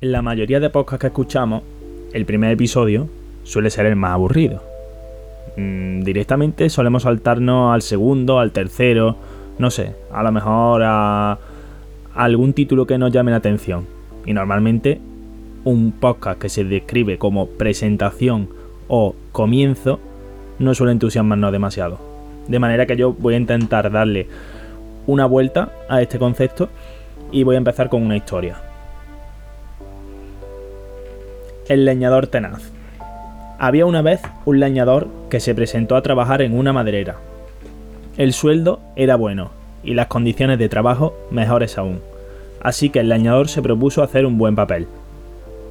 La mayoría de podcasts que escuchamos, el primer episodio suele ser el más aburrido. Mm, directamente solemos saltarnos al segundo, al tercero, no sé, a lo mejor a algún título que nos llame la atención. Y normalmente un podcast que se describe como presentación o comienzo no suele entusiasmarnos demasiado. De manera que yo voy a intentar darle una vuelta a este concepto y voy a empezar con una historia. El leñador tenaz. Había una vez un leñador que se presentó a trabajar en una maderera. El sueldo era bueno y las condiciones de trabajo mejores aún, así que el leñador se propuso hacer un buen papel.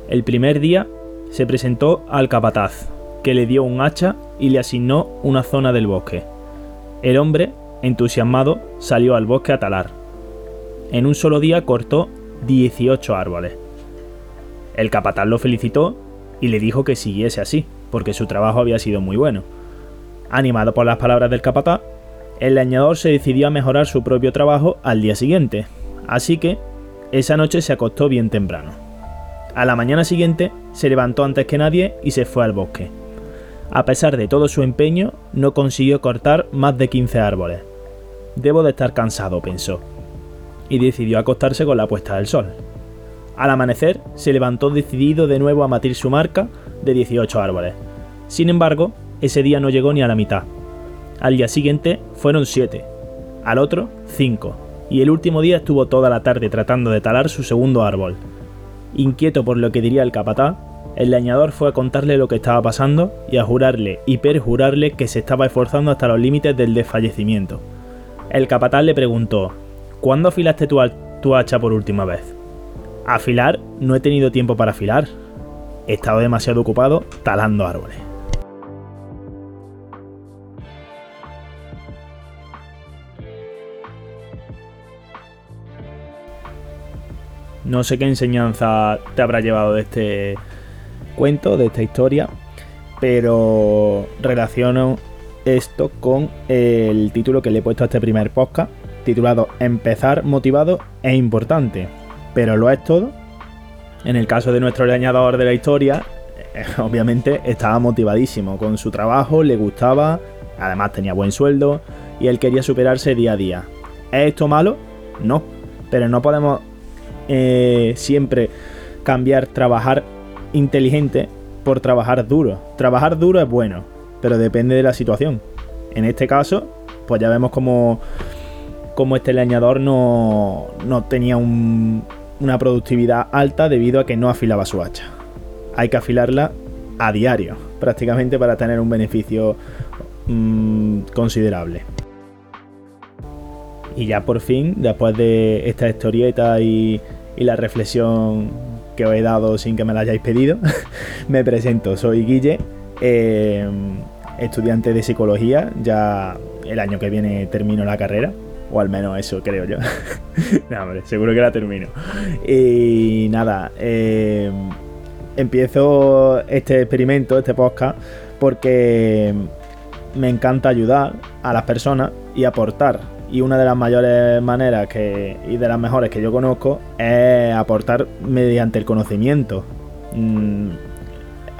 El primer día se presentó al capataz, que le dio un hacha y le asignó una zona del bosque. El hombre, entusiasmado, salió al bosque a talar. En un solo día cortó 18 árboles. El capataz lo felicitó y le dijo que siguiese así, porque su trabajo había sido muy bueno. Animado por las palabras del capataz, el leñador se decidió a mejorar su propio trabajo al día siguiente, así que esa noche se acostó bien temprano. A la mañana siguiente se levantó antes que nadie y se fue al bosque. A pesar de todo su empeño, no consiguió cortar más de 15 árboles. Debo de estar cansado, pensó, y decidió acostarse con la puesta del sol. Al amanecer, se levantó decidido de nuevo a matir su marca de 18 árboles. Sin embargo, ese día no llegó ni a la mitad. Al día siguiente fueron 7, al otro 5, y el último día estuvo toda la tarde tratando de talar su segundo árbol, Inquieto por lo que diría el capataz, el leñador fue a contarle lo que estaba pasando y a jurarle y perjurarle que se estaba esforzando hasta los límites del desfallecimiento. El capataz le preguntó, ¿Cuándo afilaste tu hacha por última vez? Afilar no he tenido tiempo para afilar. He estado demasiado ocupado talando árboles. No sé qué enseñanza te habrá llevado de este cuento, de esta historia, pero relaciono esto con el título que le he puesto a este primer podcast, titulado Empezar motivado es importante, pero lo es todo. En el caso de nuestro leñador de la historia, eh, obviamente estaba motivadísimo con su trabajo, le gustaba, además tenía buen sueldo y él quería superarse día a día. ¿Es esto malo? No, pero no podemos eh, siempre cambiar trabajar inteligente por trabajar duro. Trabajar duro es bueno, pero depende de la situación. En este caso, pues ya vemos como este leñador no, no tenía una productividad alta debido a que no afilaba su hacha. Hay que afilarla a diario, prácticamente para tener un beneficio mm, considerable. Y ya por fin, después de esta historieta y, la reflexión que os he dado sin que me la hayáis pedido, me presento. Soy Guille, eh, estudiante de psicología. Ya el año que viene termino la carrera. O al menos eso creo yo. hombre, seguro que la termino. Y nada, eh, empiezo este experimento, este podcast, porque me encanta ayudar a las personas y aportar y una de las mayores maneras que, y de las mejores que yo conozco es aportar mediante el conocimiento. Mm,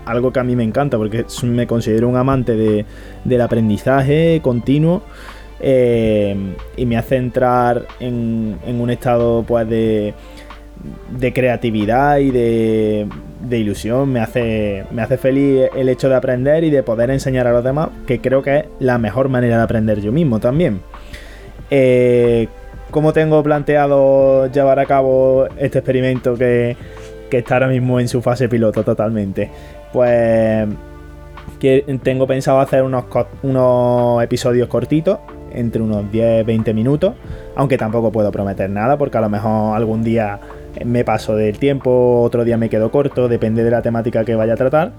algo que a mí me encanta porque me considero un amante de, del aprendizaje continuo eh, y me hace entrar en, un estado pues de, creatividad y de, ilusión. Me hace, me hace feliz el hecho de aprender y de poder enseñar a los demás, que creo que es la mejor manera de aprender yo mismo también. Eh, ¿Cómo tengo planteado llevar a cabo este experimento que, está ahora mismo en su fase piloto totalmente? Pues tengo pensado hacer unos, unos episodios cortitos, entre unos 10-20 minutos, aunque tampoco puedo prometer nada, porque a lo mejor algún día me paso del tiempo, otro día me quedo corto, depende de la temática que vaya a tratar.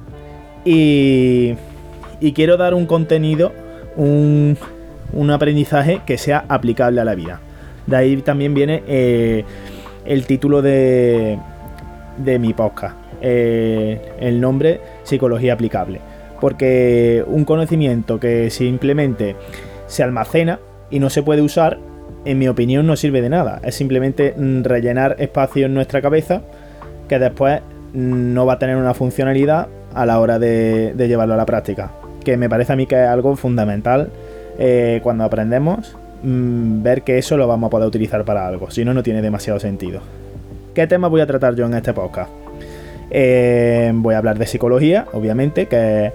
Y, y quiero dar un contenido, un, aprendizaje que sea aplicable a la vida. De ahí también viene eh, el título de, de mi podcast, eh, el nombre Psicología Aplicable. Porque un conocimiento que simplemente se almacena y no se puede usar, en mi opinión no sirve de nada. Es simplemente rellenar espacio en nuestra cabeza que después no va a tener una funcionalidad a la hora de, llevarlo a la práctica. Que me parece a mí que es algo fundamental eh, cuando aprendemos, mm, ver que eso lo vamos a poder utilizar para algo, si no, no tiene demasiado sentido. ¿Qué tema voy a tratar yo en este podcast? Eh, voy a hablar de psicología, obviamente, que es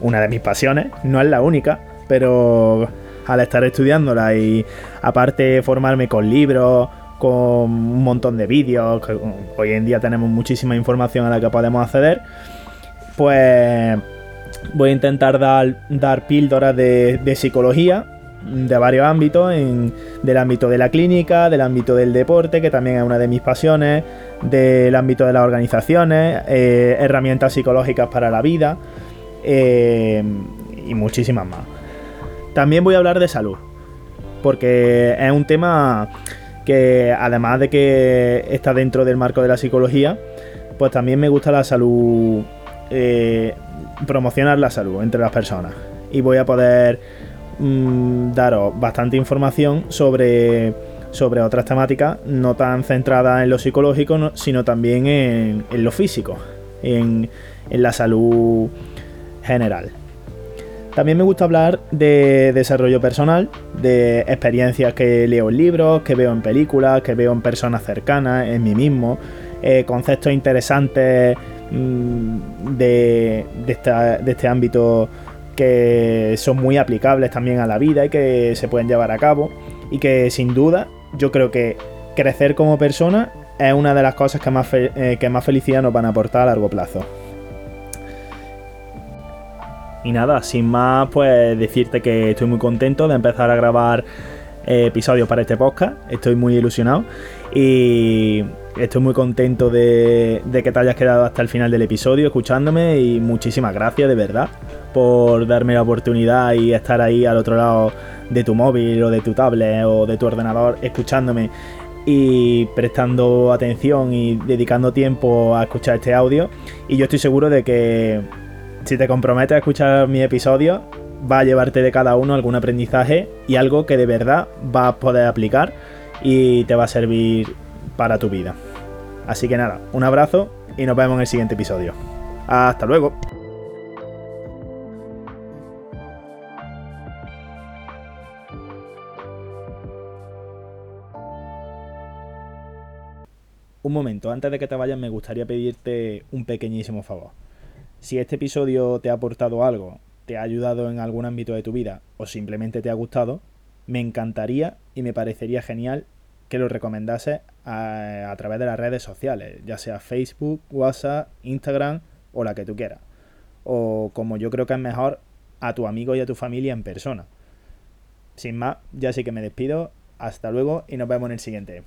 una de mis pasiones, no es la única, pero al estar estudiándola y aparte formarme con libros, con un montón de vídeos, que hoy en día tenemos muchísima información a la que podemos acceder, pues voy a intentar dar, dar píldoras de, psicología de varios ámbitos, en, del ámbito de la clínica, del ámbito del deporte, que también es una de mis pasiones, del ámbito de las organizaciones, eh, herramientas psicológicas para la vida eh, y muchísimas más. También voy a hablar de salud, porque es un tema que además de que está dentro del marco de la psicología, pues también me gusta la salud, eh, promocionar la salud entre las personas. Y voy a poder mm, daros bastante información sobre, sobre otras temáticas, no tan centradas en lo psicológico, sino también en, lo físico, en, en la salud general. También me gusta hablar de desarrollo personal, de experiencias que leo en libros, que veo en películas, que veo en personas cercanas, en mí mismo, eh, conceptos interesantes mm, de, este ámbito que son muy aplicables también a la vida y que se pueden llevar a cabo y que sin duda yo creo que crecer como persona es una de las cosas que más, eh, que más felicidad nos van a aportar a largo plazo. Y nada, sin más, pues decirte que estoy muy contento de empezar a grabar episodios para este podcast. Estoy muy ilusionado y estoy muy contento de, que te hayas quedado hasta el final del episodio escuchándome y muchísimas gracias de verdad por darme la oportunidad y estar ahí al otro lado de tu móvil o de tu tablet o de tu ordenador escuchándome y prestando atención y dedicando tiempo a escuchar este audio. Y yo estoy seguro de que si te comprometes a escuchar mi episodio, va a llevarte de cada uno algún aprendizaje y algo que de verdad vas a poder aplicar y te va a servir para tu vida. Así que nada, un abrazo y nos vemos en el siguiente episodio. Hasta luego. Un momento, antes de que te vayas me gustaría pedirte un pequeñísimo favor. Si este episodio te ha aportado algo, te ha ayudado en algún ámbito de tu vida o simplemente te ha gustado, me encantaría y me parecería genial que lo recomendases a, través de las redes sociales, ya sea Facebook, WhatsApp, Instagram o la que tú quieras. O como yo creo que es mejor, a tu amigo y a tu familia en persona. Sin más, ya sí que me despido. Hasta luego y nos vemos en el siguiente.